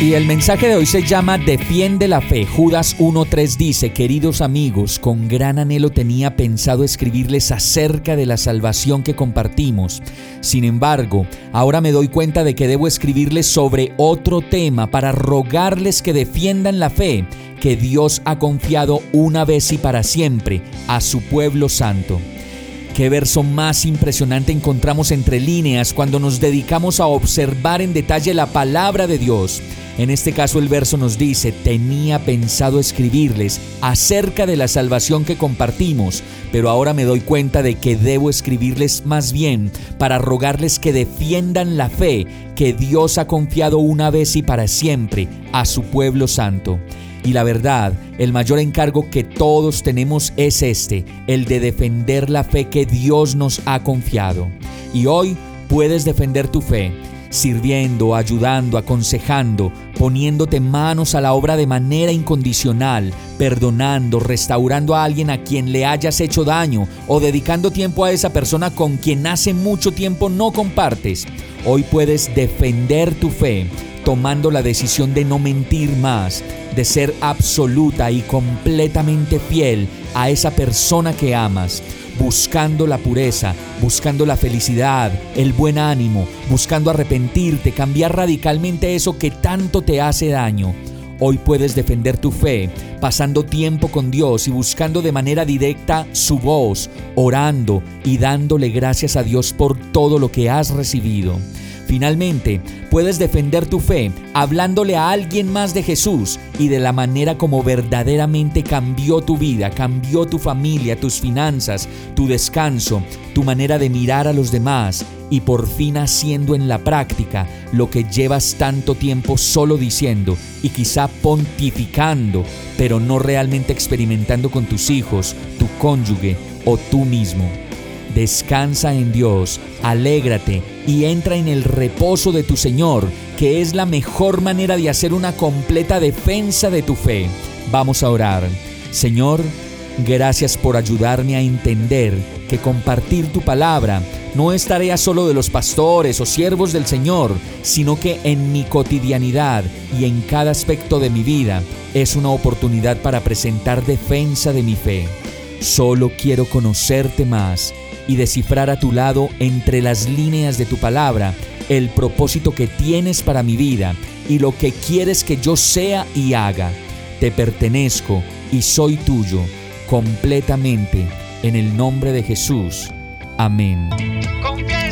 Y el mensaje de hoy se llama Defiende la fe. Judas 1.3 dice, queridos amigos, con gran anhelo tenía pensado escribirles acerca de la salvación que compartimos. Sin embargo, ahora me doy cuenta de que debo escribirles sobre otro tema para rogarles que defiendan la fe que Dios ha confiado una vez y para siempre a su pueblo santo. Qué verso más impresionante encontramos entre líneas cuando nos dedicamos a observar en detalle la palabra de Dios. En este caso el verso nos dice, tenía pensado escribirles acerca de la salvación que compartimos, pero ahora me doy cuenta de que debo escribirles más bien para rogarles que defiendan la fe que Dios ha confiado una vez y para siempre a su pueblo santo. Y la verdad, el mayor encargo que todos tenemos es este, el de defender la fe que Dios nos ha confiado. Y hoy puedes defender tu fe sirviendo, ayudando, aconsejando, poniéndote manos a la obra de manera incondicional, perdonando, restaurando a alguien a quien le hayas hecho daño o dedicando tiempo a esa persona con quien hace mucho tiempo no compartes. Hoy puedes defender tu fe tomando la decisión de no mentir más, de ser absoluta y completamente fiel a esa persona que amas buscando la pureza, buscando la felicidad, el buen ánimo, buscando arrepentirte, cambiar radicalmente eso que tanto te hace daño. Hoy puedes defender tu fe, pasando tiempo con Dios y buscando de manera directa su voz, orando y dándole gracias a Dios por todo lo que has recibido. Finalmente, puedes defender tu fe hablándole a alguien más de Jesús y de la manera como verdaderamente cambió tu vida, cambió tu familia, tus finanzas, tu descanso, tu manera de mirar a los demás y por fin haciendo en la práctica lo que llevas tanto tiempo solo diciendo y quizá pontificando, pero no realmente experimentando con tus hijos, tu cónyuge o tú mismo. Descansa en Dios, alégrate y entra en el reposo de tu Señor, que es la mejor manera de hacer una completa defensa de tu fe. Vamos a orar. Señor, gracias por ayudarme a entender que compartir tu palabra no es tarea solo de los pastores o siervos del Señor, sino que en mi cotidianidad y en cada aspecto de mi vida es una oportunidad para presentar defensa de mi fe. Solo quiero conocerte más y descifrar a tu lado entre las líneas de tu palabra el propósito que tienes para mi vida y lo que quieres que yo sea y haga. Te pertenezco y soy tuyo completamente en el nombre de Jesús. Amén.